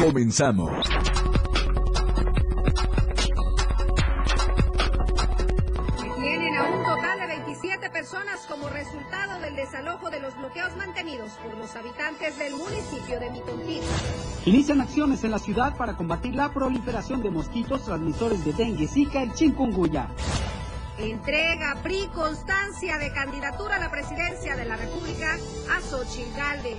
Comenzamos. Tienen a un total de 27 personas como resultado del desalojo de los bloqueos mantenidos por los habitantes del municipio de Mitontil. Inician acciones en la ciudad para combatir la proliferación de mosquitos transmisores de dengue, zika y chikungunya. Entrega PRI constancia de candidatura a la presidencia de la República a Xochitl Gálvez.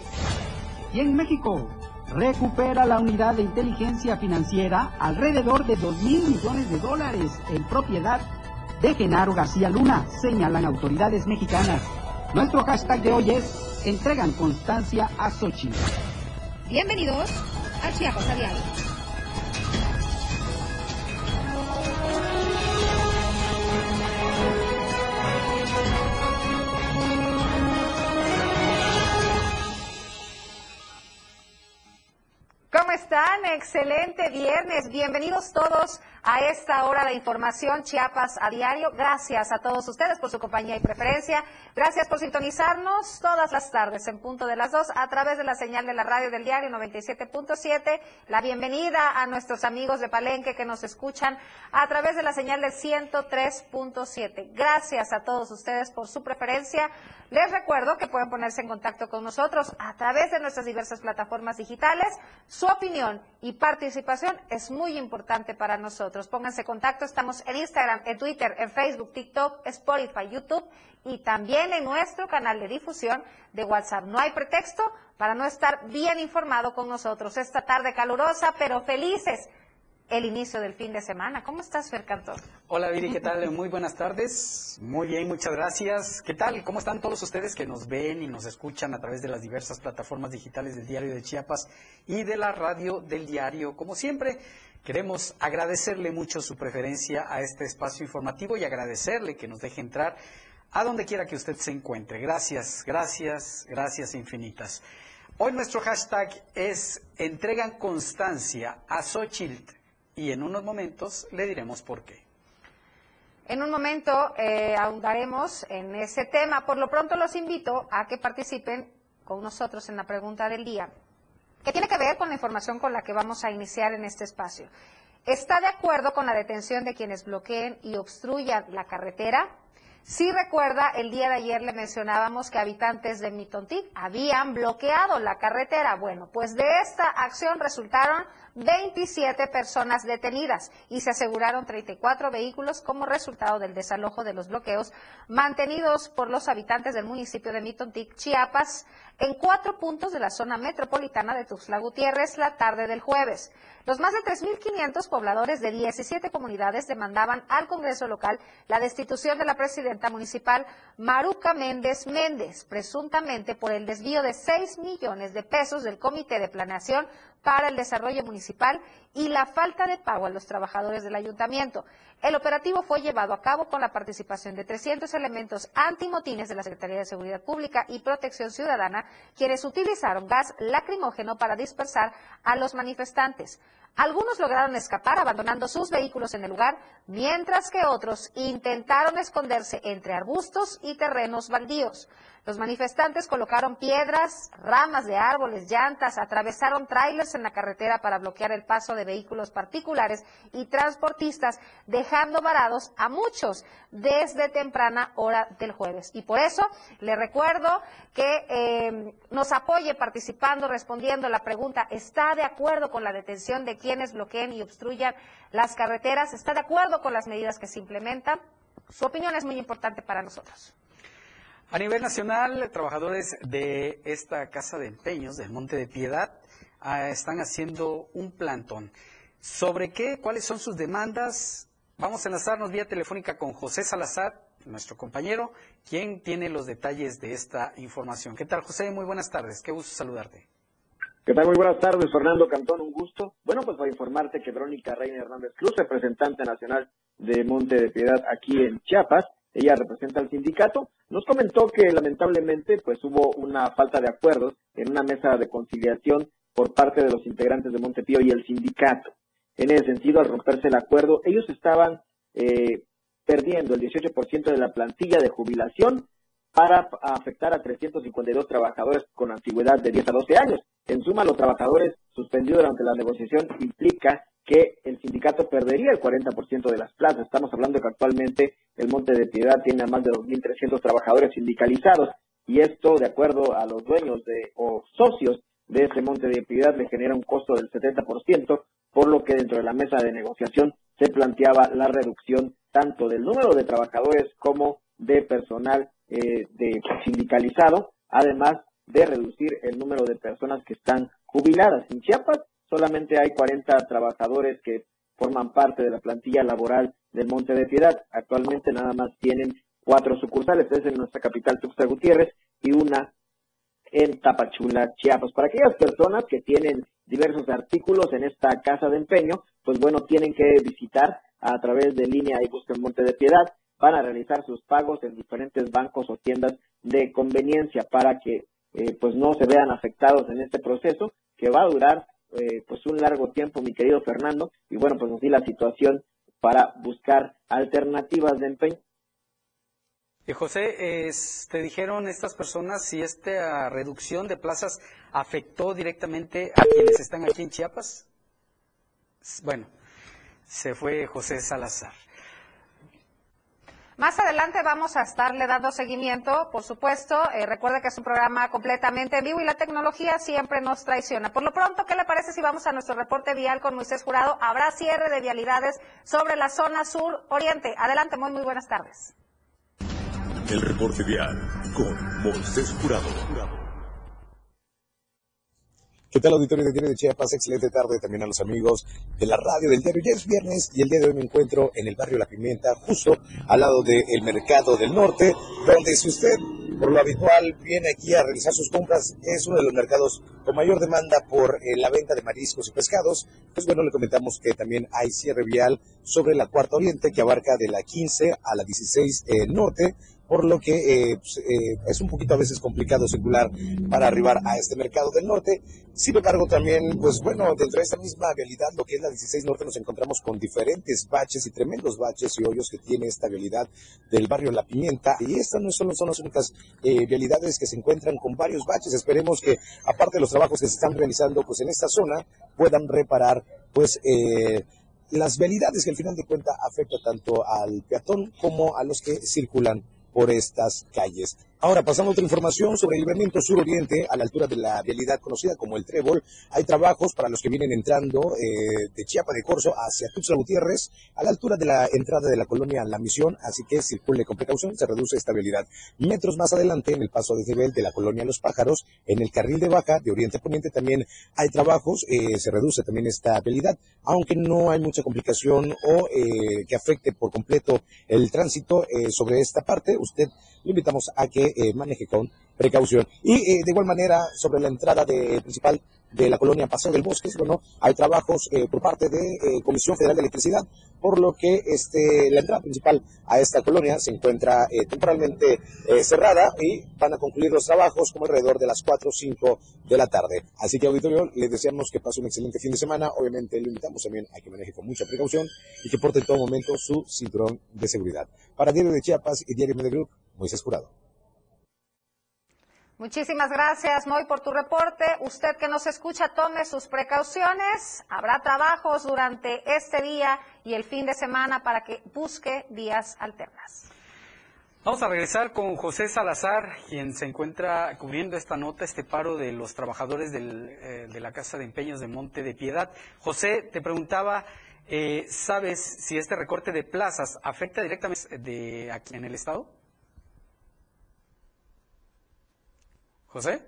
Y en México, recupera la unidad de inteligencia financiera alrededor de 2 mil millones de dólares en propiedad de Genaro García Luna, señalan autoridades mexicanas. Nuestro hashtag de hoy es entregan constancia a Xochitl. Bienvenidos a Chiapas a están? Excelente viernes. Bienvenidos todos a esta hora de información Chiapas a diario. Gracias a todos ustedes por su compañía y preferencia. Gracias por sintonizarnos todas las tardes en punto de las dos a través de la señal de la radio del diario 97.7. La bienvenida a nuestros amigos de Palenque que nos escuchan a través de la señal del 103.7. Gracias a todos ustedes por su preferencia. Les recuerdo que pueden ponerse en contacto con nosotros a través de nuestras diversas plataformas digitales. Su opinión y participación es muy importante para nosotros. Pónganse contacto. Estamos en Instagram, en Twitter, en Facebook, TikTok, Spotify, YouTube y también en nuestro canal de difusión de WhatsApp. No hay pretexto para no estar bien informado con nosotros esta tarde calurosa, pero felices el inicio del fin de semana. ¿Cómo estás, Fer Cantor? Hola, Viri, ¿qué tal? Muy buenas tardes. Muy bien, muchas gracias. ¿Qué tal? ¿Cómo están todos ustedes que nos ven y nos escuchan a través de las diversas plataformas digitales del Diario de Chiapas y de la radio del diario? Como siempre, queremos agradecerle mucho su preferencia a este espacio informativo y agradecerle que nos deje entrar a donde quiera que usted se encuentre. Gracias, gracias, gracias infinitas. Hoy nuestro hashtag es entregan constancia a Xochitl y en unos momentos le diremos por qué. En un momento eh, ahondaremos en ese tema. Por lo pronto los invito a que participen con nosotros en la pregunta del día, que tiene que ver con la información con la que vamos a iniciar en este espacio. ¿Está de acuerdo con la detención de quienes bloqueen y obstruyan la carretera? Si recuerda, el día de ayer le mencionábamos que habitantes de Mitontic habían bloqueado la carretera. Bueno, pues de esta acción resultaron 27 personas detenidas y se aseguraron 34 vehículos como resultado del desalojo de los bloqueos mantenidos por los habitantes del municipio de Mitontic, Chiapas, en cuatro puntos de la zona metropolitana de Tuxtla Gutiérrez la tarde del jueves. Los más de 3.500 pobladores de 17 comunidades demandaban al Congreso local la destitución de la presidenta municipal Maruca Méndez Méndez, presuntamente por el desvío de 6 millones de pesos del Comité de Planeación para el Desarrollo Municipal y la falta de pago a los trabajadores del ayuntamiento. El operativo fue llevado a cabo con la participación de 300 elementos antimotines de la Secretaría de Seguridad Pública y Protección Ciudadana, quienes utilizaron gas lacrimógeno para dispersar a los manifestantes. Algunos lograron escapar abandonando sus vehículos en el lugar, mientras que otros intentaron esconderse entre arbustos y terrenos baldíos. Los manifestantes colocaron piedras, ramas de árboles, llantas, atravesaron trailers en la carretera para bloquear el paso de vehículos particulares y transportistas, dejando varados a muchos desde temprana hora del jueves. Y por eso le recuerdo que eh, nos apoye participando, respondiendo la pregunta, ¿está de acuerdo con la detención de quienes bloqueen y obstruyan las carreteras? ¿Está de acuerdo con las medidas que se implementan? Su opinión es muy importante para nosotros. A nivel nacional, trabajadores de esta casa de empeños del Monte de Piedad ah, están haciendo un plantón. ¿Sobre qué? ¿Cuáles son sus demandas? Vamos a enlazarnos vía telefónica con José Salazar, nuestro compañero, quien tiene los detalles de esta información. ¿Qué tal, José? Muy buenas tardes. Qué gusto saludarte. ¿Qué tal? Muy buenas tardes, Fernando Cantón, un gusto. Bueno, pues para informarte que Verónica Reina Hernández Cruz, representante nacional de Monte de Piedad aquí en Chiapas, ella representa al sindicato, nos comentó que lamentablemente pues hubo una falta de acuerdos en una mesa de conciliación por parte de los integrantes de Montepío y el sindicato. En ese sentido, al romperse el acuerdo, ellos estaban eh, perdiendo el 18% de la plantilla de jubilación para afectar a 352 trabajadores con antigüedad de 10 a 12 años. En suma, los trabajadores suspendidos durante la negociación implica que el sindicato perdería el 40% de las plazas. Estamos hablando que actualmente el Monte de Piedad tiene a más de 2.300 trabajadores sindicalizados y esto, de acuerdo a los dueños de, o socios de ese Monte de Piedad, le genera un costo del 70%, por lo que dentro de la mesa de negociación se planteaba la reducción tanto del número de trabajadores como de personal eh, de sindicalizado, además de reducir el número de personas que están jubiladas. En Chiapas solamente hay 40 trabajadores que forman parte de la plantilla laboral del Monte de Piedad. Actualmente nada más tienen cuatro sucursales, es en nuestra capital Tuxtla Gutiérrez y una en Tapachula, Chiapas. Para aquellas personas que tienen diversos artículos en esta casa de empeño, pues bueno, tienen que visitar a través de línea y busquen Monte de Piedad van a realizar sus pagos en diferentes bancos o tiendas de conveniencia para que eh, pues no se vean afectados en este proceso que va a durar eh, pues un largo tiempo mi querido Fernando y bueno pues así la situación para buscar alternativas de empeño y José, te dijeron estas personas si esta reducción de plazas afectó directamente a quienes están aquí en Chiapas. Bueno, se fue José Salazar. Más adelante vamos a estarle dando seguimiento, por supuesto. Eh, recuerde que es un programa completamente en vivo y la tecnología siempre nos traiciona. Por lo pronto, ¿qué le parece si vamos a nuestro reporte vial con Moisés Jurado? Habrá cierre de vialidades sobre la zona sur-oriente. Adelante, muy, muy buenas tardes. El reporte vial con Moisés Jurado. ¿Qué tal, auditorio de Diario de Chiapas? Excelente tarde también a los amigos de la radio del diario. Ya es viernes y el día de hoy me encuentro en el barrio La Pimienta, justo al lado del Mercado del Norte, donde si usted por lo habitual viene aquí a realizar sus compras, es uno de los mercados con mayor demanda por eh, la venta de mariscos y pescados. Pues bueno, le comentamos que también hay cierre vial sobre la Cuarta Oriente, que abarca de la 15 a la 16 eh, Norte, por lo que eh, pues, eh, es un poquito a veces complicado circular para arribar a este mercado del norte. Sin embargo, también, pues bueno, dentro de esta misma vialidad, lo que es la 16 Norte, nos encontramos con diferentes baches y tremendos baches y hoyos que tiene esta vialidad del barrio La Pimienta. Y estas no solo son las únicas eh, vialidades que se encuentran con varios baches. Esperemos que, aparte de los trabajos que se están realizando pues en esta zona, puedan reparar pues las vialidades que al final de cuentas afecta tanto al peatón como a los que circulan por estas calles. Ahora pasando a otra información sobre el libramiento sur-oriente, a la altura de la vialidad conocida como el Trébol. Hay trabajos para los que vienen entrando eh, de Chiapa de Corzo hacia Tuxtla Gutiérrez, a la altura de la entrada de la colonia La Misión, así que circule con precaución, se reduce esta vialidad. Metros más adelante, en el paso de nivel de la colonia Los Pájaros, en el carril de baja de Oriente a Poniente también hay trabajos, eh, se reduce también esta vialidad, aunque no hay mucha complicación o eh, que afecte por completo el tránsito sobre esta parte. Usted lo invitamos a que eh, maneje con precaución. Y eh, de igual manera, sobre la entrada de, principal de la colonia Paseo del Bosque, bueno, hay trabajos eh, por parte de Comisión Federal de Electricidad, por lo que este, la entrada principal a esta colonia se encuentra temporalmente cerrada y van a concluir los trabajos como alrededor de las 4 o 5 de la tarde. Así que, auditorio, les deseamos que pase un excelente fin de semana. Obviamente, le invitamos también a que maneje con mucha precaución y que porte en todo momento su cinturón de seguridad. Para Diario de Chiapas y Diario Media Group, Moisés Jurado. Muchísimas gracias, Moy, por tu reporte. Usted que nos escucha, tome sus precauciones. Habrá trabajos durante este día y el fin de semana para que busque vías alternas. Vamos a regresar con José Salazar, quien se encuentra cubriendo esta nota, este paro de los trabajadores eh, de la Casa de Empeños de Monte de Piedad. José, te preguntaba, eh, ¿sabes si este recorte de plazas afecta directamente de aquí en el Estado? José.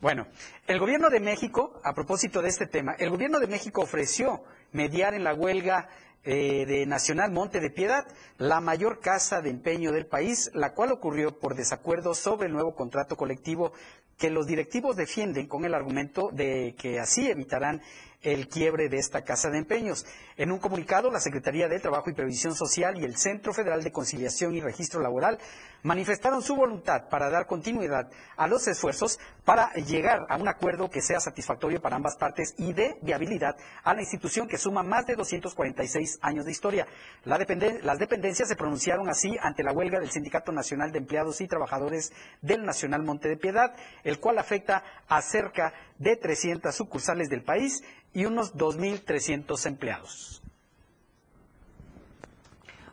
Bueno, el gobierno de México, a propósito de este tema, el gobierno de México ofreció mediar en la huelga eh, de Nacional Monte de Piedad, la mayor casa de empeño del país, la cual ocurrió por desacuerdo sobre el nuevo contrato colectivo que los directivos defienden con el argumento de que así evitarán el quiebre de esta casa de empeños. En un comunicado, la Secretaría de Trabajo y Previsión Social y el Centro Federal de Conciliación y Registro Laboral manifestaron su voluntad para dar continuidad a los esfuerzos para llegar a un acuerdo que sea satisfactorio para ambas partes y de viabilidad a la institución que suma más de 246 años de historia. las dependencias se pronunciaron así ante la huelga del Sindicato Nacional de Empleados y Trabajadores del Nacional Monte de Piedad, el cual afecta a cerca de 300 sucursales del país y unos 2.300 empleados.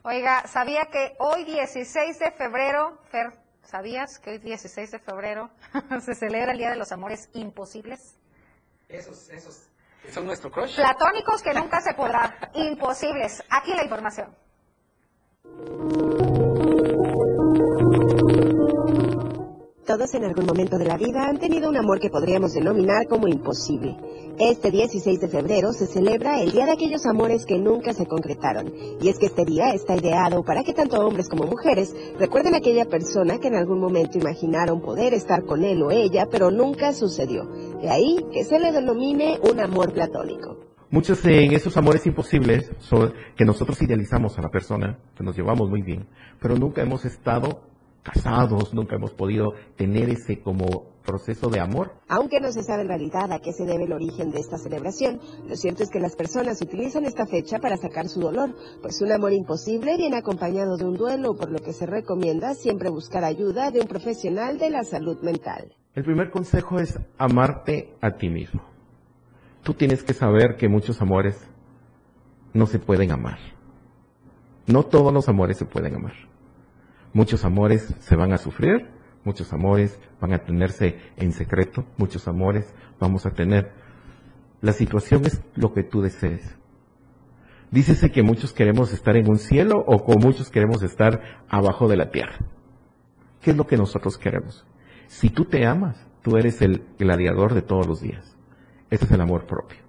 Oiga, ¿sabía que hoy 16 de febrero, Fer, ¿sabías que hoy 16 de febrero se celebra el Día de los Amores Imposibles? Esos, esos, son nuestro crush. Platónicos que nunca se podrá. Imposibles. Aquí la información. Todos en algún momento de la vida han tenido un amor que podríamos denominar como imposible. Este 16 de febrero se celebra el Día de aquellos amores que nunca se concretaron. Y es que este día está ideado para que tanto hombres como mujeres recuerden a aquella persona que en algún momento imaginaron poder estar con él o ella, pero nunca sucedió. De ahí que se le denomine un amor platónico. Muchos de esos amores imposibles son que nosotros idealizamos a la persona, que nos llevamos muy bien, pero nunca hemos estado casados, nunca hemos podido tener ese como proceso de amor. Aunque no se sabe en realidad a qué se debe el origen de esta celebración, lo cierto es que las personas utilizan esta fecha para sacar su dolor, pues un amor imposible viene acompañado de un duelo, por lo que se recomienda siempre buscar ayuda de un profesional de la salud mental. El primer consejo es amarte a ti mismo. Tú tienes que saber que muchos amores no se pueden amar. No todos los amores se pueden amar. Muchos amores se van a sufrir, muchos amores van a tenerse en secreto, muchos amores vamos a tener. La situación es lo que tú desees. Dícese que muchos queremos estar en un cielo o con muchos queremos estar abajo de la tierra. ¿Qué es lo que nosotros queremos? Si tú te amas, tú eres el gladiador de todos los días. Ese es el amor propio.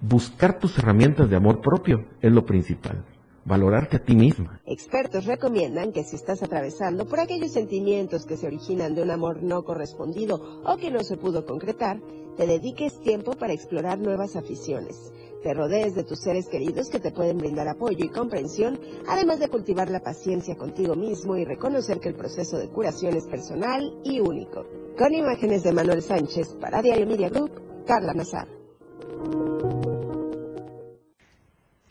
Buscar tus herramientas de amor propio es lo principal valorarte a ti misma. Expertos recomiendan que si estás atravesando por aquellos sentimientos que se originan de un amor no correspondido o que no se pudo concretar, te dediques tiempo para explorar nuevas aficiones. Te rodees de tus seres queridos que te pueden brindar apoyo y comprensión, además de cultivar la paciencia contigo mismo y reconocer que el proceso de curación es personal y único. Con imágenes de Manuel Sánchez para Diario Media Group, Carla Nazar.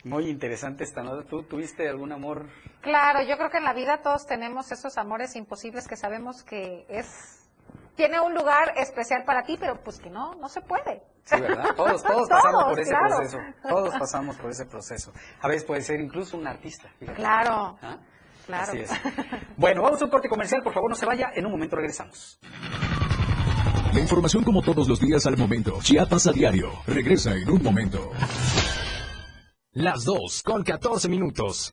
Muy interesante esta nota. ¿Tú tuviste algún amor? Claro, yo creo que en la vida todos tenemos esos amores imposibles que sabemos que es tiene un lugar especial para ti, pero pues que no, no se puede. Sí, ¿verdad? Todos, todos, pasamos por ese proceso. Todos pasamos por ese proceso. A veces puede ser incluso un artista. Claro. ¿Ah? Claro. Así es. Bueno, vamos a un corte comercial, por favor, no se vaya. En un momento regresamos. La información como todos los días al momento. Chiapas a diario. Regresa en un momento. Las 2 con 14 minutos.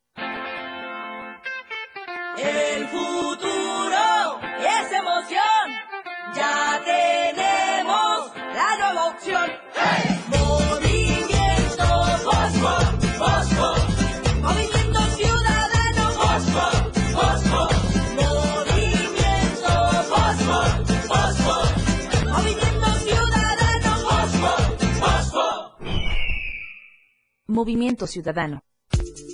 El futuro es emoción. Ya tenemos la nueva opción. Movimiento Fosfo, Fosfo. Movimiento Ciudadano Fosfo, Fosfo. Movimiento Fosfo, Fosfo. Movimiento Ciudadano Fosfo, Fosfo. Movimiento Ciudadano.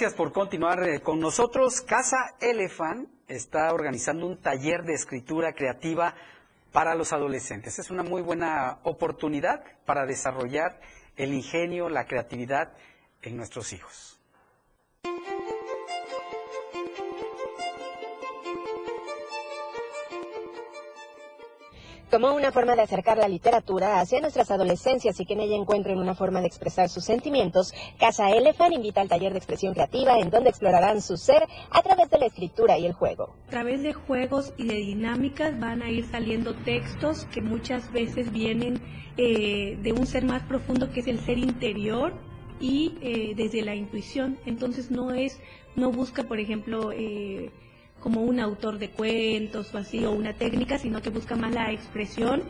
Gracias por continuar eh, con nosotros. Casa Elephant está organizando un taller de escritura creativa para los adolescentes. Es una muy buena oportunidad para desarrollar el ingenio, la creatividad en nuestros hijos. Como una forma de acercar la literatura hacia nuestras adolescencias y que en ella encuentren una forma de expresar sus sentimientos, Casa Elephant invita al taller de expresión creativa en donde explorarán su ser a través de la escritura y el juego. A través de juegos y de dinámicas van a ir saliendo textos que muchas veces vienen eh, de un ser más profundo que es el ser interior y eh, desde la intuición. Entonces no es, no busca, por ejemplo, eh, como un autor de cuentos o así, o una técnica, sino que busca más la expresión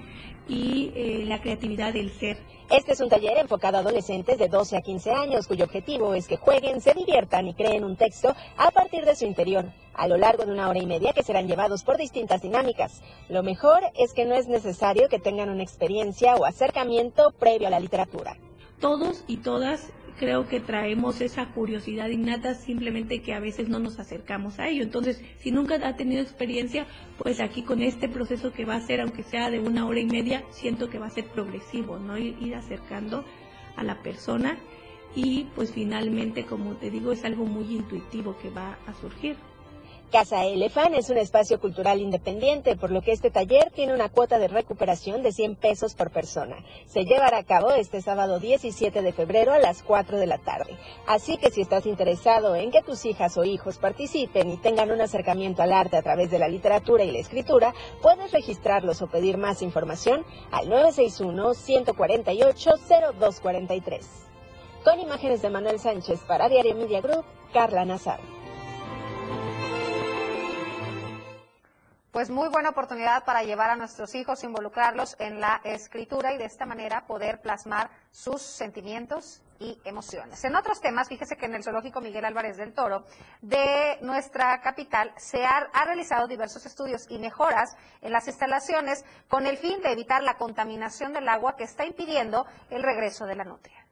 y eh, la creatividad del ser. Este es un taller enfocado a adolescentes de 12 a 15 años cuyo objetivo es que jueguen, se diviertan y creen un texto a partir de su interior, a lo largo de una hora y media que serán llevados por distintas dinámicas. Lo mejor es que no es necesario que tengan una experiencia o acercamiento previo a la literatura. Todos y todas creo que traemos esa curiosidad innata, simplemente que a veces no nos acercamos a ello. Entonces, si nunca ha tenido experiencia, pues aquí con este proceso que va a ser, aunque sea de una hora y media, siento que va a ser progresivo, ¿no? Ir, ir acercando a la persona y pues finalmente, como te digo, es algo muy intuitivo que va a surgir. Casa Elefant es un espacio cultural independiente, por lo que este taller tiene una cuota de recuperación de 100 pesos por persona. Se llevará a cabo este sábado 17 de febrero a las 4 de la tarde. Así que si estás interesado en que tus hijas o hijos participen y tengan un acercamiento al arte a través de la literatura y la escritura, puedes registrarlos o pedir más información al 961-148-0243. Con imágenes de Manuel Sánchez para Diario Media Group, Carla Nazar. Pues muy buena oportunidad para llevar a nuestros hijos, involucrarlos en la escritura y de esta manera poder plasmar sus sentimientos y emociones. En otros temas, fíjese que en el zoológico Miguel Álvarez del Toro de nuestra capital se ha, ha realizado diversos estudios y mejoras en las instalaciones con el fin de evitar la contaminación del agua que está impidiendo el regreso de la nutria.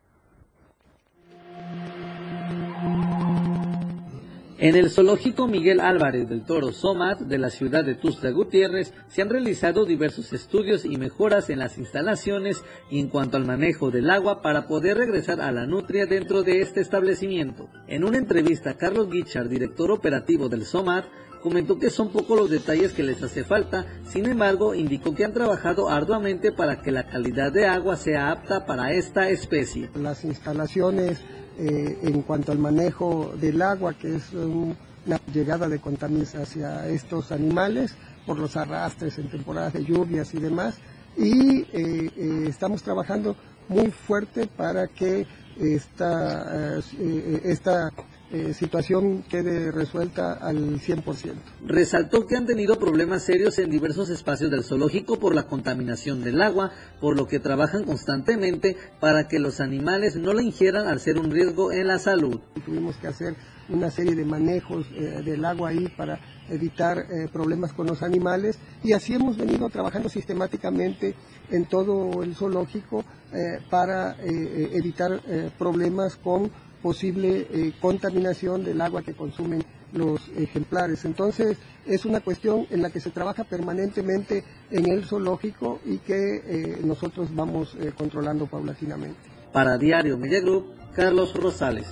En el zoológico Miguel Álvarez del Toro Somat de la ciudad de Tuxtla Gutiérrez se han realizado diversos estudios y mejoras en las instalaciones y en cuanto al manejo del agua para poder regresar a la nutria dentro de este establecimiento. En una entrevista, Carlos Guichard, director operativo del Somat, comentó que son pocos los detalles que les hace falta, sin embargo indicó que han trabajado arduamente para que la calidad de agua sea apta para esta especie. Las instalaciones eh, en cuanto al manejo del agua, que es un- una llegada de contaminación hacia estos animales por los arrastres en temporadas de lluvias y demás. Y eh, eh, estamos trabajando muy fuerte para que esta, eh, eh, esta eh, situación quede resuelta al 100%. Resaltó que han tenido problemas serios en diversos espacios del zoológico por la contaminación del agua, por lo que trabajan constantemente para que los animales no la ingieran al ser un riesgo en la salud. Tuvimos que hacer una serie de manejos eh, del agua ahí para evitar eh, problemas con los animales y así hemos venido trabajando sistemáticamente en todo el zoológico eh, para eh, eh, evitar eh, problemas con posible eh, contaminación del agua que consumen los ejemplares. Entonces es una cuestión en la que se trabaja permanentemente en el zoológico y que eh, nosotros vamos eh, controlando paulatinamente. Para Diario Media Group, Carlos Rosales.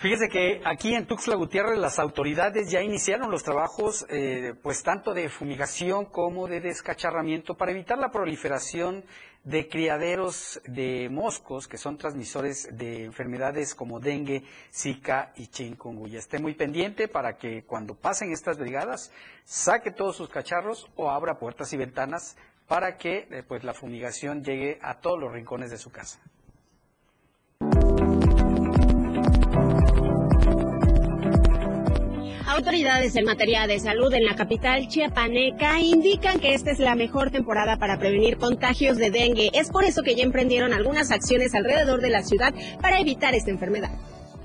Fíjese que aquí en Tuxtla Gutiérrez las autoridades ya iniciaron los trabajos, eh, pues tanto de fumigación como de descacharramiento para evitar la proliferación de criaderos de moscos que son transmisores de enfermedades como dengue, zika y chikungunya. Esté muy pendiente para que cuando pasen estas brigadas saque todos sus cacharros o abra puertas y ventanas para que eh, pues la fumigación llegue a todos los rincones de su casa. Autoridades en materia de salud en la capital chiapaneca indican que esta es la mejor temporada para prevenir contagios de dengue. Es por eso que ya emprendieron algunas acciones alrededor de la ciudad para evitar esta enfermedad.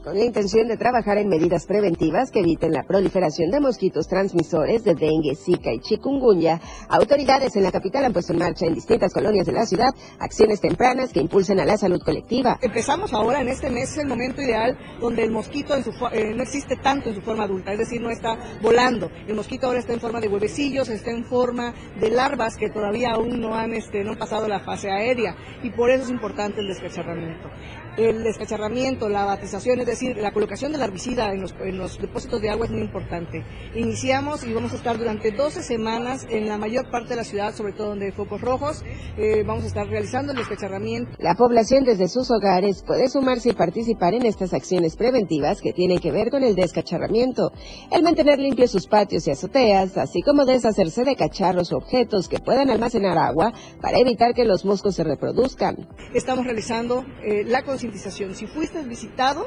Con la intención de trabajar en medidas preventivas que eviten la proliferación de mosquitos transmisores de dengue, zika y chikungunya, autoridades en la capital han puesto en marcha en distintas colonias de la ciudad acciones tempranas que impulsen a la salud colectiva. Empezamos ahora en este mes, es el momento ideal donde el mosquito en su eh, no existe tanto en su forma adulta, es decir, no está volando. El mosquito ahora está en forma de huevecillos, está en forma de larvas que todavía aún no han, este, no han pasado la fase aérea y por eso es importante el descacharramiento. El descacharramiento, la batización, es decir, la colocación del herbicida en los, en los depósitos de agua es muy importante. Iniciamos y vamos a estar durante 12 semanas en la mayor parte de la ciudad, sobre todo donde hay focos rojos. Eh, vamos a estar realizando el descacharramiento. La población desde sus hogares puede sumarse y participar en estas acciones preventivas que tienen que ver con el descacharramiento, el mantener limpios sus patios y azoteas, así como deshacerse de cacharros o objetos que puedan almacenar agua para evitar que los moscos se reproduzcan. estamos realizando eh, la Si fuiste visitado,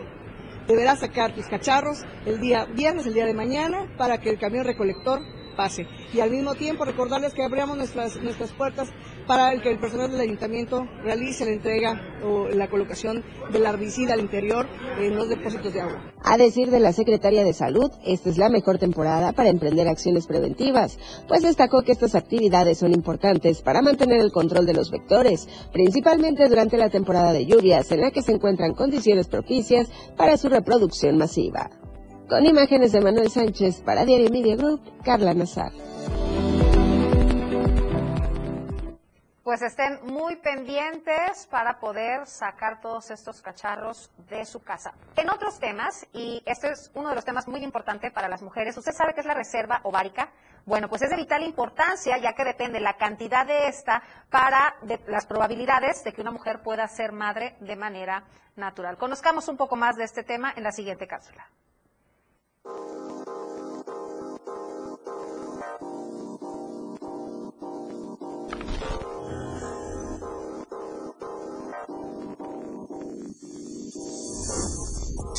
deberás sacar tus cacharros el día viernes, el día de mañana, para que el camión recolector pase. Y al mismo tiempo recordarles que abrimos nuestras, nuestras puertas para que el personal del ayuntamiento realice la entrega o la colocación del herbicida al interior en los depósitos de agua. A decir de la Secretaría de Salud, esta es la mejor temporada para emprender acciones preventivas, pues destacó que estas actividades son importantes para mantener el control de los vectores, principalmente durante la temporada de lluvias en la que se encuentran condiciones propicias para su reproducción masiva. Con imágenes de Manuel Sánchez para Diario Media Group, Carla Nazar. Pues estén muy pendientes para poder sacar todos estos cacharros de su casa. En otros temas, y este es uno de los temas muy importantes para las mujeres, ¿usted sabe qué es la reserva ovárica? Bueno, pues es de vital importancia ya que depende la cantidad de esta para las probabilidades de que una mujer pueda ser madre de manera natural. Conozcamos un poco más de este tema en la siguiente cápsula. you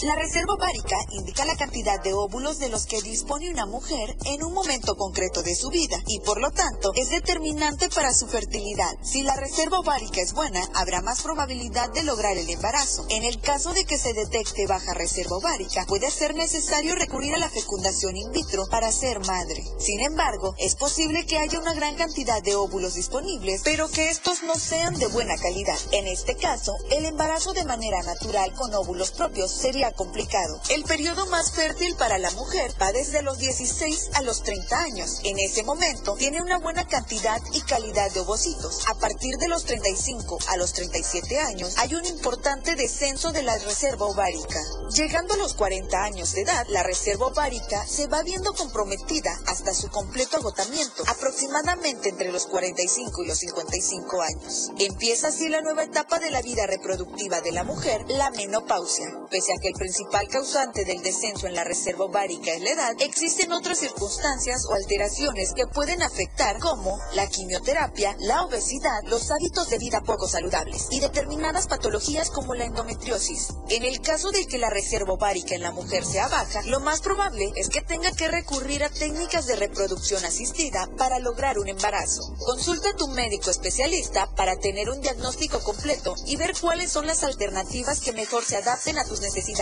La reserva ovárica indica la cantidad de óvulos de los que dispone una mujer en un momento concreto de su vida y por lo tanto es determinante para su fertilidad. Si la reserva ovárica es buena, habrá más probabilidad de lograr el embarazo. En el caso de que se detecte baja reserva ovárica, puede ser necesario recurrir a la fecundación in vitro para ser madre. Sin embargo, es posible que haya una gran cantidad de óvulos disponibles, pero que estos no sean de buena calidad. En este caso, el embarazo de manera natural con óvulos propios sería complicado. El periodo más fértil para la mujer va desde los 16 a los 30 años. En ese momento tiene una buena cantidad y calidad de ovocitos. A partir de los 35 a los 37 años hay un importante descenso de la reserva ovárica. Llegando a los 40 años de edad, la reserva ovárica se va viendo comprometida hasta su completo agotamiento, aproximadamente entre los 45 y los 55 años. Empieza así la nueva etapa de la vida reproductiva de la mujer, la menopausia. Pese a que el principal causante del descenso en la reserva ovárica es la edad, existen otras circunstancias o alteraciones que pueden afectar como la quimioterapia, la obesidad, los hábitos de vida poco saludables y determinadas patologías como la endometriosis. En el caso de que la reserva ovárica en la mujer sea baja, lo más probable es que tenga que recurrir a técnicas de reproducción asistida para lograr un embarazo. Consulta a tu médico especialista para tener un diagnóstico completo y ver cuáles son las alternativas que mejor se adapten a tus necesidades.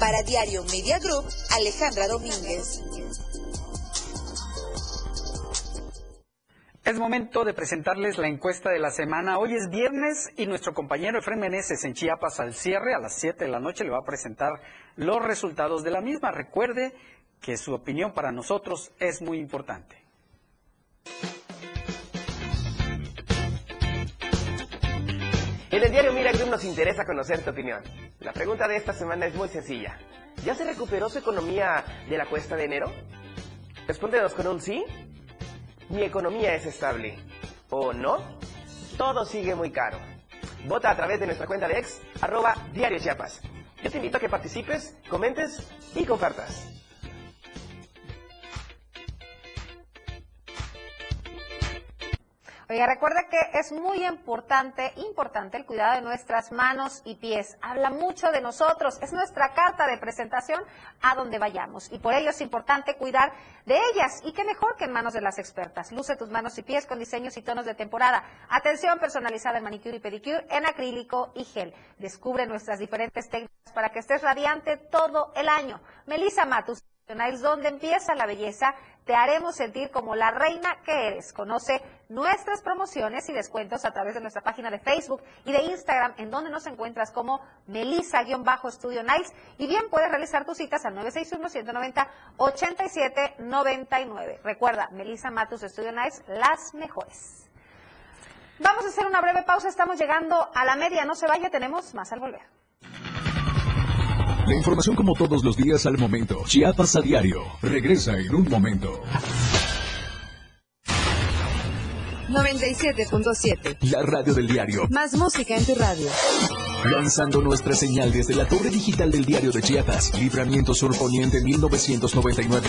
Para Diario Media Group, Alejandra Domínguez. Es momento de presentarles la encuesta de la semana. Hoy es viernes y nuestro compañero Efraín Meneses en Chiapas al cierre a las 7 de la noche le va a presentar los resultados de la misma. Recuerde que su opinión para nosotros es muy importante. Diario Mira Group nos interesa conocer tu opinión. La pregunta de esta semana es muy sencilla. ¿Ya se recuperó su economía de la cuesta de enero? Respóndenos con un sí. Mi economía es estable. ¿O no? Todo sigue muy caro. Vota a través de nuestra cuenta de ex, arroba Diario Chiapas. Yo te invito a que participes, comentes y compartas. Oiga, recuerda que es muy importante, importante el cuidado de nuestras manos y pies. Habla mucho de nosotros, es nuestra carta de presentación a donde vayamos. Y por ello es importante cuidar de ellas. Y qué mejor que en manos de las expertas. Luce tus manos y pies con diseños y tonos de temporada. Atención personalizada en manicure y pedicure, en acrílico y gel. Descubre nuestras diferentes técnicas para que estés radiante todo el año. Melissa Matus. Donde empieza la belleza, te haremos sentir como la reina que eres. Conoce nuestras promociones y descuentos a través de nuestra página de Facebook y de Instagram, en donde nos encuentras como Melissa-Studio Nice. Y bien puedes realizar tus citas al 961-190-8799. Recuerda, Melissa Matus Studio Nice, las mejores. Vamos a hacer una breve pausa, estamos llegando a la media, no se vaya, tenemos más al volver. La información como todos los días al momento. Chiapas a diario. Regresa en un momento. 97.7. La radio del diario. Más música en tu radio. Lanzando nuestra señal desde la torre digital del diario de Chiapas. Libramiento Sur Poniente 1999.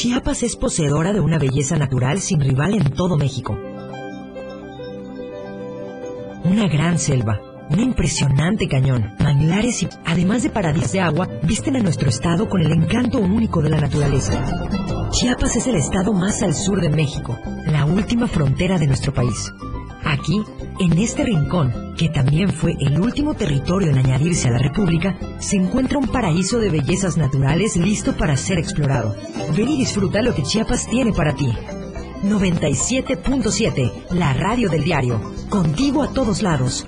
Chiapas es poseedora de una belleza natural sin rival en todo México. Una gran selva, un impresionante cañón, manglares y, además de paradas de agua, visten a nuestro estado con el encanto único de la naturaleza. Chiapas es el estado más al sur de México, la última frontera de nuestro país. Aquí, en este rincón, que también fue el último territorio en añadirse a la República, se encuentra un paraíso de bellezas naturales listo para ser explorado. Ven y disfruta lo que Chiapas tiene para ti. 97.7, la radio del diario. Contigo a todos lados.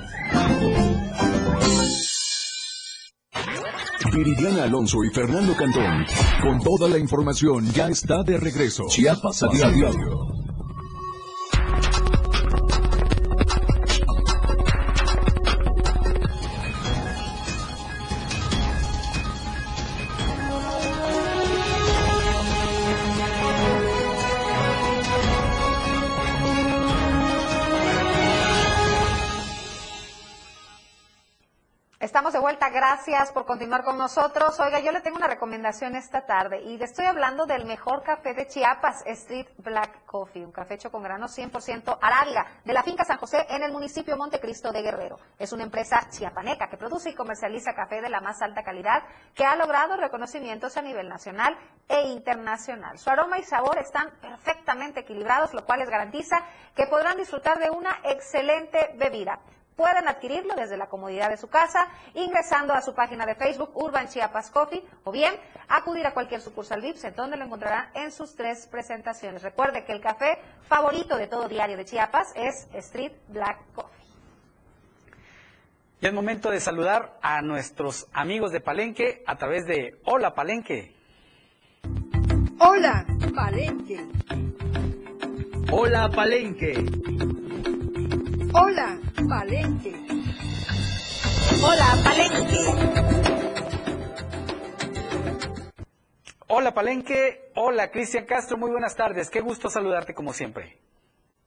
Viridiana Alonso y Fernando Cantón. Con toda la información ya está de regreso. Chiapas a diario. Gracias por continuar con nosotros. Oiga, yo le tengo una recomendación esta tarde y le estoy hablando del mejor café de Chiapas, Street Black Coffee, un café hecho con grano 100% arábiga de la finca San José en el municipio Montecristo de Guerrero. Es una empresa chiapaneca que produce y comercializa café de la más alta calidad que ha logrado reconocimientos a nivel nacional e internacional. Su aroma y sabor están perfectamente equilibrados, lo cual les garantiza que podrán disfrutar de una excelente bebida. Pueden adquirirlo desde la comodidad de su casa, ingresando a su página de Facebook Urban Chiapas Coffee, o bien acudir a cualquier sucursal VIPS, en donde lo encontrarán en sus tres presentaciones. Recuerde que el café favorito de todo diario de Chiapas es Street Black Coffee. Ya es momento de saludar a nuestros amigos de Palenque a través de Hola Palenque. Hola, Palenque. Hola Palenque. Hola, Palenque. Hola, Palenque. Hola Palenque, hola Cristian Castro, muy buenas tardes, qué gusto saludarte como siempre.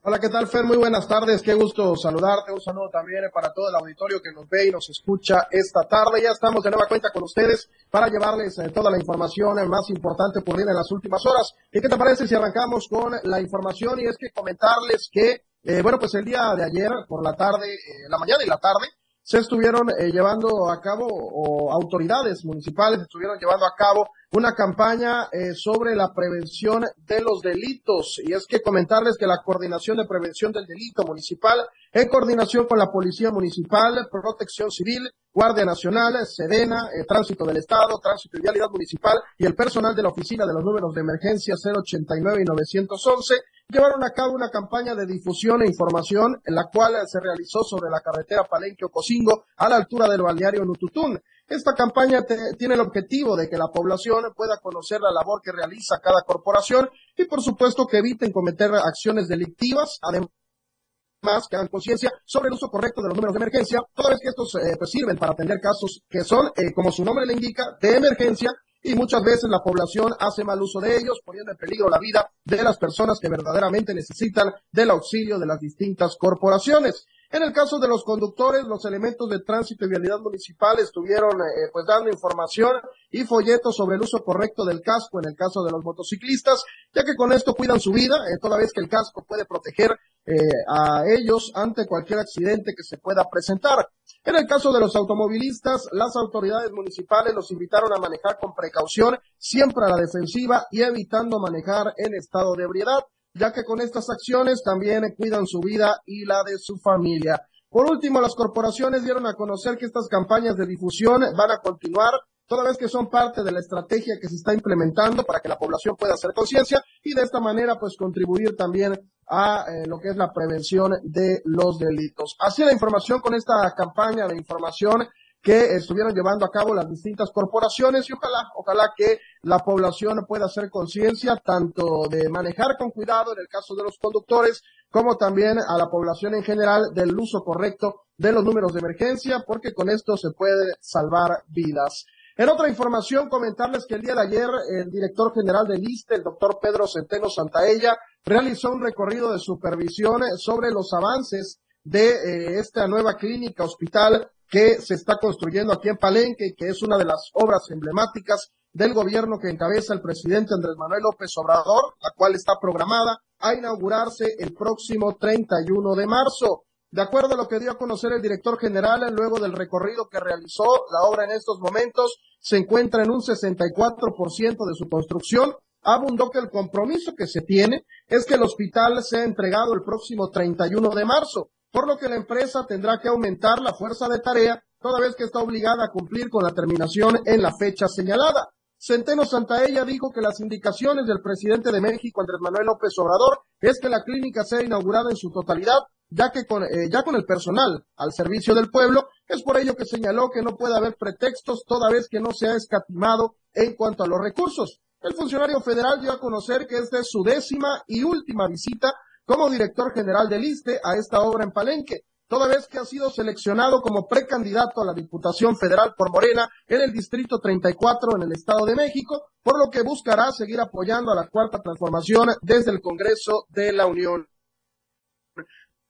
Hola, ¿qué tal, Fer? Muy buenas tardes. Qué gusto saludarte. Un saludo también para todo el auditorio que nos ve y nos escucha esta tarde. Ya estamos de nueva cuenta con ustedes para llevarles eh, toda la información eh, más importante por en las últimas horas. ¿Y qué te parece si arrancamos con la información? Y es que comentarles que, eh, bueno, pues el día de ayer, por la tarde, la mañana y la tarde, se estuvieron llevando a cabo, o autoridades municipales estuvieron llevando a cabo una campaña eh, sobre la prevención de los delitos. Y es que comentarles que la Coordinación de Prevención del Delito Municipal, en coordinación con la Policía Municipal, Protección Civil, Guardia Nacional, Sedena, eh, Tránsito del Estado, Tránsito y Vialidad Municipal y el personal de la Oficina de los Números de Emergencia 089 y 911, llevaron a cabo una campaña de difusión e información en la cual se realizó sobre la carretera Palenque-Ocosingo a la altura del balneario Nututún. Esta campaña tiene el objetivo de que la población pueda conocer la labor que realiza cada corporación y por supuesto que eviten cometer acciones delictivas, además que hagan conciencia sobre el uso correcto de los números de emergencia, toda vez que estos eh, pues sirven para atender casos que son, eh, como su nombre le indica, de emergencia y muchas veces la población hace mal uso de ellos, poniendo en peligro la vida de las personas que verdaderamente necesitan del auxilio de las distintas corporaciones. En el caso de los conductores, los elementos de tránsito y vialidad municipal estuvieron eh, pues dando información y folletos sobre el uso correcto del casco en el caso de los motociclistas, ya que con esto cuidan su vida, eh, toda vez que el casco puede proteger eh, a ellos ante cualquier accidente que se pueda presentar. En el caso de los automovilistas, las autoridades municipales los invitaron a manejar con precaución, siempre a la defensiva y evitando manejar en estado de ebriedad ya que con estas acciones también cuidan su vida y la de su familia. Por último, las corporaciones dieron a conocer que estas campañas de difusión van a continuar toda vez que son parte de la estrategia que se está implementando para que la población pueda hacer conciencia y de esta manera pues contribuir también a eh, lo que es la prevención de los delitos. Así la información con esta campaña de información que estuvieron llevando a cabo las distintas corporaciones y ojalá, ojalá que la población pueda hacer conciencia tanto de manejar con cuidado en el caso de los conductores como también a la población en general del uso correcto de los números de emergencia porque con esto se puede salvar vidas. En otra información, comentarles que el día de ayer el director general del ISTE, el doctor Pedro Centeno Santaella, realizó un recorrido de supervisión sobre los avances de eh, esta nueva clínica hospital que se está construyendo aquí en Palenque, que es una de las obras emblemáticas del gobierno que encabeza el presidente Andrés Manuel López Obrador, la cual está programada a inaugurarse el próximo 31 de marzo. De acuerdo a lo que dio a conocer el director general, luego del recorrido que realizó, la obra en estos momentos se encuentra en un 64% de su construcción. Abundó que el compromiso que se tiene es que el hospital sea entregado el próximo 31 de marzo por lo que la empresa tendrá que aumentar la fuerza de tarea toda vez que está obligada a cumplir con la terminación en la fecha señalada. Centeno Santaella dijo que las indicaciones del presidente de México, Andrés Manuel López Obrador, es que la clínica sea inaugurada en su totalidad, ya que con, eh, ya con el personal al servicio del pueblo, es por ello que señaló que no puede haber pretextos toda vez que no se ha escatimado en cuanto a los recursos. El funcionario federal dio a conocer que esta es su décima y última visita como director general del ISTE a esta obra en Palenque, toda vez que ha sido seleccionado como precandidato a la Diputación Federal por Morena en el Distrito 34 en el Estado de México, por lo que buscará seguir apoyando a la Cuarta Transformación desde el Congreso de la Unión.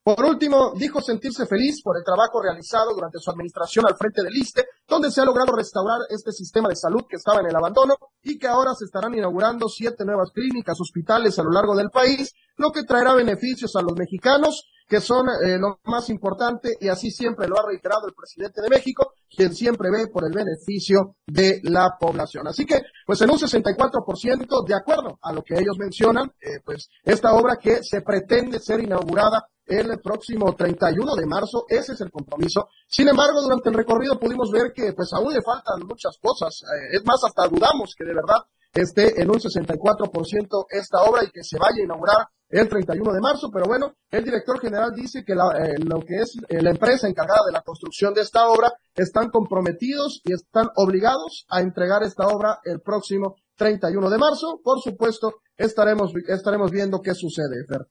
Por último, dijo sentirse feliz por el trabajo realizado durante su administración al frente del ISTE, donde se ha logrado restaurar este sistema de salud que estaba en el abandono y que ahora se estarán inaugurando siete nuevas clínicas, hospitales a lo largo del país, lo que traerá beneficios a los mexicanos, que son eh, lo más importante, y así siempre lo ha reiterado el presidente de México, quien siempre ve por el beneficio de la población. Así que, pues en un 64%, de acuerdo a lo que ellos mencionan, eh, pues esta obra que se pretende ser inaugurada el próximo 31 de marzo. Ese es el compromiso. Sin embargo, durante el recorrido pudimos ver que pues aún le faltan muchas cosas. Eh, es más, hasta dudamos que de verdad esté en un 64% esta obra y que se vaya a inaugurar el 31 de marzo, pero bueno, el director general dice que la, eh, lo que es eh, la empresa encargada de la construcción de esta obra están comprometidos y están obligados a entregar esta obra el próximo 31 de marzo. Por supuesto, estaremos, estaremos viendo qué sucede, Fer.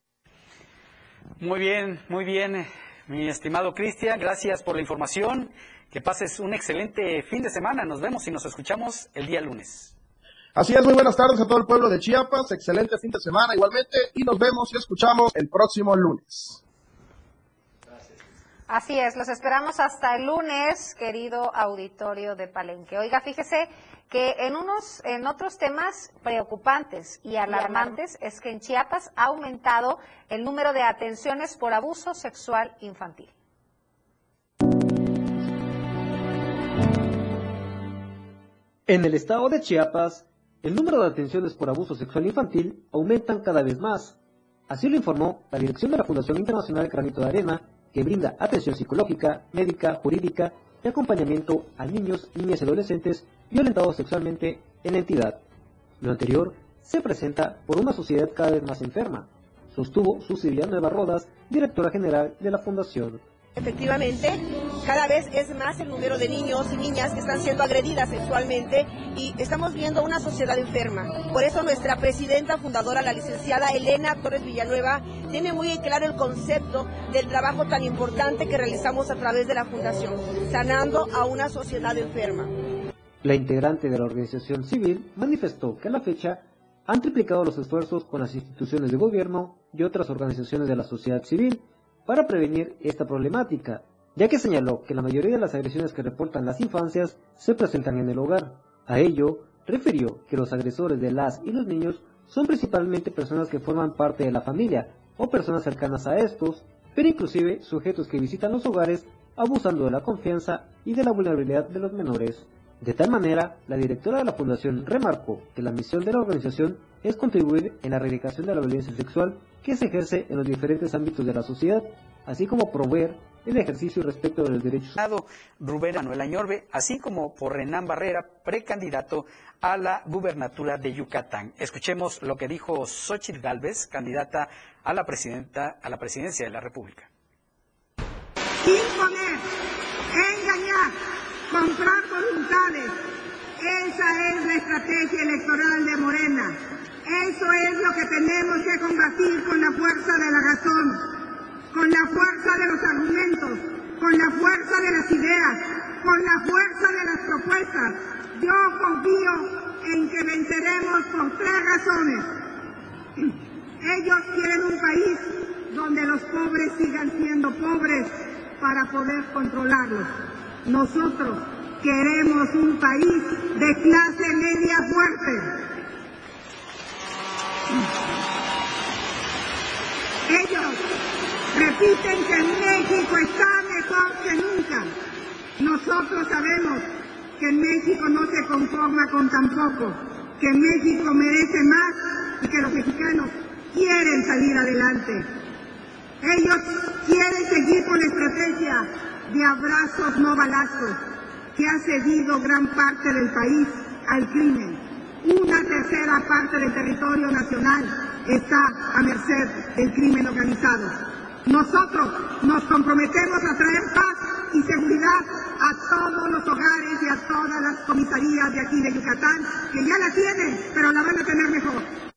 Muy bien, muy bien, eh, mi estimado Cristian, gracias por la información. Que pases un excelente fin de semana. Nos vemos y nos escuchamos el día lunes. Así es, muy buenas tardes a todo el pueblo de Chiapas, excelente fin de semana igualmente y nos vemos y escuchamos el próximo lunes. Así es, los esperamos hasta el lunes, querido auditorio de Palenque. Oiga, fíjese que en unos, en otros temas preocupantes y alarmantes es que en Chiapas ha aumentado el número de atenciones por abuso sexual infantil. En el estado de Chiapas, el número de atenciones por abuso sexual infantil aumentan cada vez más. Así lo informó la dirección de la Fundación Internacional Granito de Arena, que brinda atención psicológica, médica, jurídica y acompañamiento a niños, niñas y adolescentes violentados sexualmente en la entidad. Lo anterior se presenta por una sociedad cada vez más enferma, sostuvo Susilia Nueva Rodas, directora general de la Fundación. Efectivamente, cada vez es más el número de niños y niñas que están siendo agredidas sexualmente y estamos viendo una sociedad enferma. Por eso nuestra presidenta fundadora, la licenciada Elena Torres Villanueva, tiene muy claro el concepto del trabajo tan importante que realizamos a través de la Fundación, sanando a una sociedad enferma. La integrante de la organización civil manifestó que a la fecha han triplicado los esfuerzos con las instituciones de gobierno y otras organizaciones de la sociedad civil para prevenir esta problemática, ya que señaló que la mayoría de las agresiones que reportan las infancias se presentan en el hogar. A ello, refirió que los agresores de las y los niños son principalmente personas que forman parte de la familia o personas cercanas a estos, pero inclusive sujetos que visitan los hogares abusando de la confianza y de la vulnerabilidad de los menores. De tal manera, la directora de la Fundación remarcó que la misión de la organización es contribuir en la erradicación de la violencia sexual que se ejerce en los diferentes ámbitos de la sociedad, así como proveer el ejercicio y respeto de los derechos. Rubén Manuel Añorbe, así como por Renán Barrera, precandidato a la gubernatura de Yucatán. Escuchemos lo que dijo Xochitl Galvez, candidata a la presidenta a la presidencia de la República. Imponer, engañar, comprar voluntades. Esa es la estrategia electoral de Morena. Eso es lo que tenemos que combatir con la fuerza de la razón, con la fuerza de los argumentos, con la fuerza de las ideas, con la fuerza de las propuestas. Yo confío en que venceremos por tres razones. Ellos quieren un país donde los pobres sigan siendo pobres para poder controlarlos. Nosotros queremos un país de clase media fuerte. Ellos repiten que México está mejor que nunca. Nosotros sabemos que México no se conforma con tan poco, que México merece más y que los mexicanos quieren salir adelante. Ellos quieren seguir con la estrategia de abrazos no balazos que ha cedido gran parte del país al crimen. Una tercera parte del territorio nacional está a merced del crimen organizado. Nosotros nos comprometemos a traer paz y seguridad a todos los hogares y a todas las comisarías de aquí de Yucatán, que ya la tienen, pero la van a tener mejor.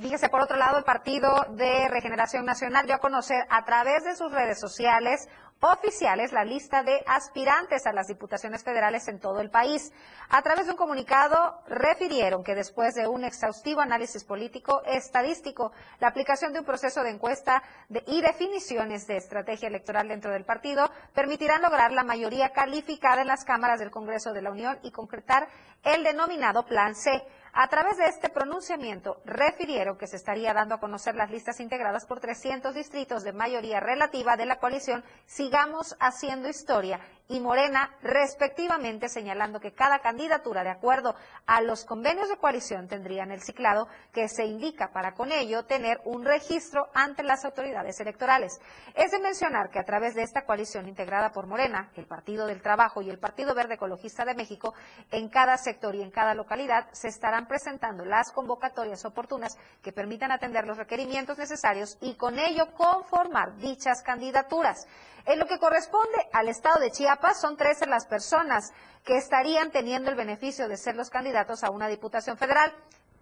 Fíjese, por otro lado, el Partido de Regeneración Nacional dio a conocer a través de sus redes sociales oficiales la lista de aspirantes a las diputaciones federales en todo el país. A través de un comunicado refirieron que después de un exhaustivo análisis político estadístico, la aplicación de un proceso de encuesta y definiciones de estrategia electoral dentro del partido permitirán lograr la mayoría calificada en las cámaras del Congreso de la Unión y concretar el denominado Plan C. A través de este pronunciamiento, refirieron que se estaría dando a conocer las listas integradas por 300 distritos de mayoría relativa de la coalición Sigamos Haciendo Historia y Morena, respectivamente, señalando que cada candidatura, de acuerdo a los convenios de coalición, tendrían el ciclado que se indica para con ello tener un registro ante las autoridades electorales. Es de mencionar que a través de esta coalición integrada por Morena, el Partido del Trabajo y el Partido Verde Ecologista de México, en cada sector y en cada localidad se estarán presentando las convocatorias oportunas que permitan atender los requerimientos necesarios y con ello conformar dichas candidaturas. En lo que corresponde al estado de Chiapas, son 13 las personas que estarían teniendo el beneficio de ser los candidatos a una diputación federal.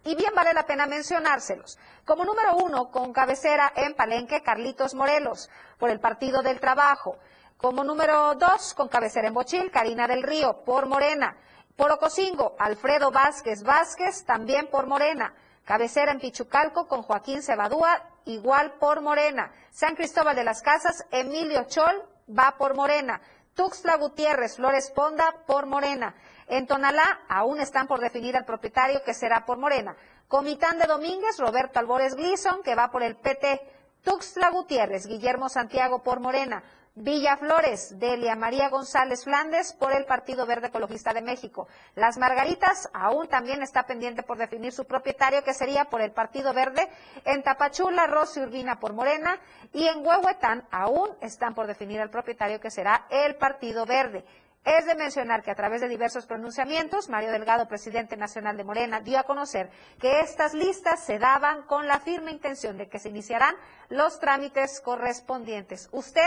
Y bien vale la pena mencionárselos. Como número uno, con cabecera en Palenque, Carlitos Morelos, por el Partido del Trabajo. Como número dos, con cabecera en Bochil, Karina del Río, por Morena. Por Ocosingo, Alfredo Vázquez Vázquez, también por Morena. Cabecera en Pichucalco con Joaquín Cebadúa, igual por Morena. San Cristóbal de las Casas, Emilio Chol, va por Morena. Tuxtla Gutiérrez, Flores Ponda, por Morena. En Tonalá, aún están por definir al propietario que será por Morena. Comitán de Domínguez, Roberto Albores Gleason, que va por el PT. Tuxtla Gutiérrez, Guillermo Santiago por Morena. Villa Flores, Delia María González Flandes por el Partido Verde Ecologista de México. Las Margaritas aún también está pendiente por definir su propietario que sería por el Partido Verde. En Tapachula, Rosy Urbina por Morena y en Huehuetán aún están por definir al propietario que será el Partido Verde. Es de mencionar que a través de diversos pronunciamientos, Mario Delgado, presidente nacional de Morena, dio a conocer que estas listas se daban con la firme intención de que se iniciarán los trámites correspondientes. Usted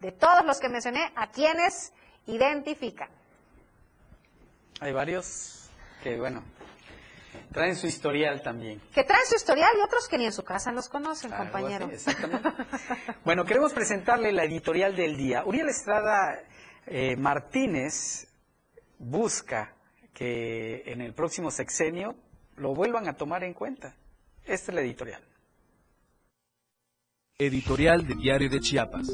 de todos los que mencioné, a quienes identifican. Hay varios que, bueno, traen su historial también. Que traen su historial y otros que ni en su casa los conocen, Algo compañero. así, exactamente. Bueno, queremos presentarle la editorial del día. Uriel Estrada eh, Martínez busca que en el próximo sexenio lo vuelvan a tomar en cuenta. Esta es la editorial. Editorial de Diario de Chiapas.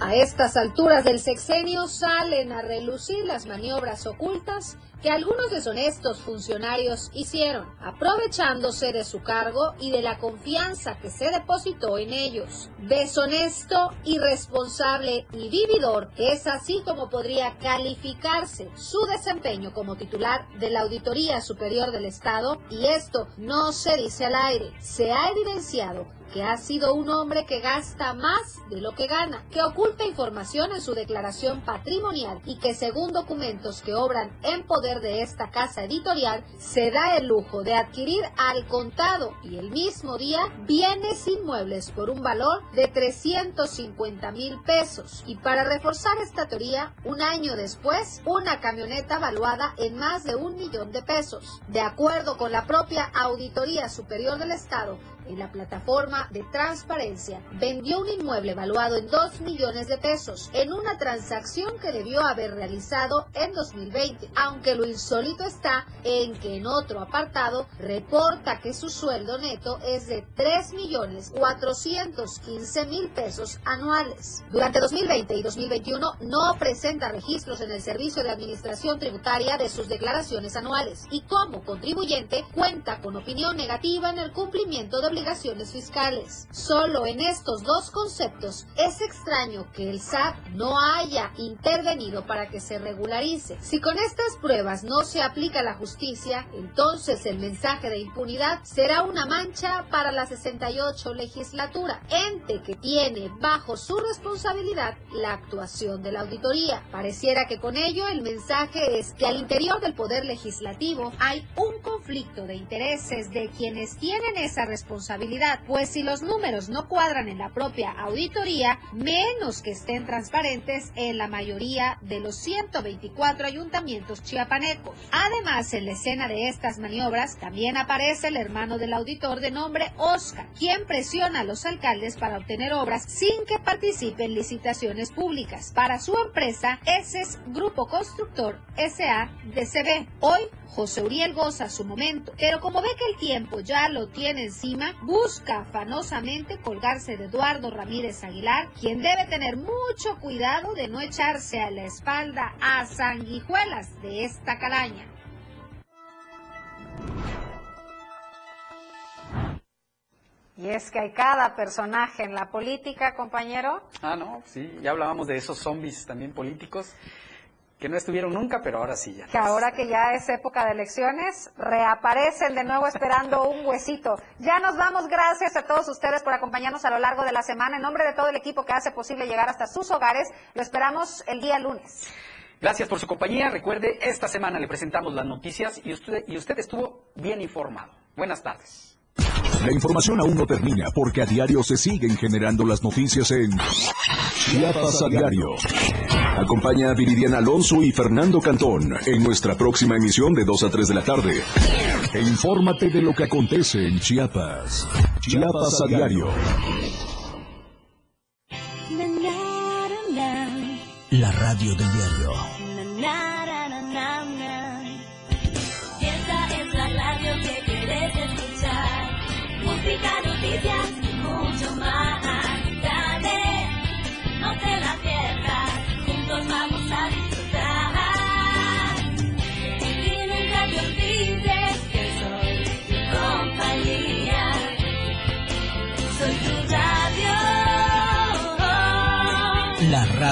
A estas alturas del sexenio salen a relucir las maniobras ocultas que algunos deshonestos funcionarios hicieron, aprovechándose de su cargo y de la confianza que se depositó en ellos. Deshonesto, irresponsable y vividor es así como podría calificarse su desempeño como titular de la Auditoría Superior del Estado y esto no se dice al aire. Se ha evidenciado que ha sido un hombre que gasta más de lo que gana, que oculta información en su declaración patrimonial y que según documentos que obran en poder de esta casa editorial, se da el lujo de adquirir al contado y el mismo día bienes inmuebles por un valor de 350 mil pesos. Y para reforzar esta teoría, un año después, una camioneta valuada en más de un millón de pesos. De acuerdo con la propia Auditoría Superior del Estado, en la plataforma de transparencia, vendió un inmueble valuado en 2 millones de pesos en una transacción que debió haber realizado en 2020, aunque lo insólito está en que en otro apartado reporta que su sueldo neto es de 3 millones 415 mil pesos anuales. Durante 2020 y 2021 no presenta registros en el Servicio de Administración Tributaria de sus declaraciones anuales y como contribuyente cuenta con opinión negativa en el cumplimiento de obligaciones fiscales. Solo en estos dos conceptos es extraño que el SAT no haya intervenido para que se regularice. Si con estas pruebas no se aplica la justicia, entonces el mensaje de impunidad será una mancha para la 68 legislatura, ente que tiene bajo su responsabilidad la actuación de la auditoría. Pareciera que con ello el mensaje es que al interior del poder legislativo hay un conflicto de intereses de quienes tienen esa responsabilidad, pues si los números no cuadran en la propia auditoría, menos que estén transparentes en la mayoría de los 124 ayuntamientos chiapanecos. Además, en la escena de estas maniobras también aparece el hermano del auditor de nombre Oscar, quien presiona a los alcaldes para obtener obras sin que participe en licitaciones públicas. Para su empresa, ese es Grupo Constructor SA-DCB. Hoy, José Uriel goza su momento, pero como ve que el tiempo ya lo tiene encima, busca afanosamente colgarse de Eduardo Ramírez Aguilar, quien debe tener mucho cuidado de no echarse a la espalda a sanguijuelas de esta calaña. Y es que hay cada personaje en la política, compañero. Ah, no, sí, ya hablábamos de esos zombies también políticos que no estuvieron nunca, pero ahora sí ya. que ahora que ya es época de elecciones, reaparecen de nuevo esperando un huesito. Ya nos vamos, gracias a todos ustedes por acompañarnos a lo largo de la semana. En nombre de todo el equipo que hace posible llegar hasta sus hogares, lo esperamos el día lunes. Gracias por su compañía. Recuerde, esta semana le presentamos las noticias y usted, y usted estuvo bien informado. Buenas tardes. La información aún no termina porque a diario se siguen generando las noticias en Chiapas a diario. Acompaña a Viridiana Alonso y Fernando Cantón en nuestra próxima emisión de 2 a 3 de la tarde. E infórmate de lo que acontece en Chiapas. Chiapas a diario. La radio del diario.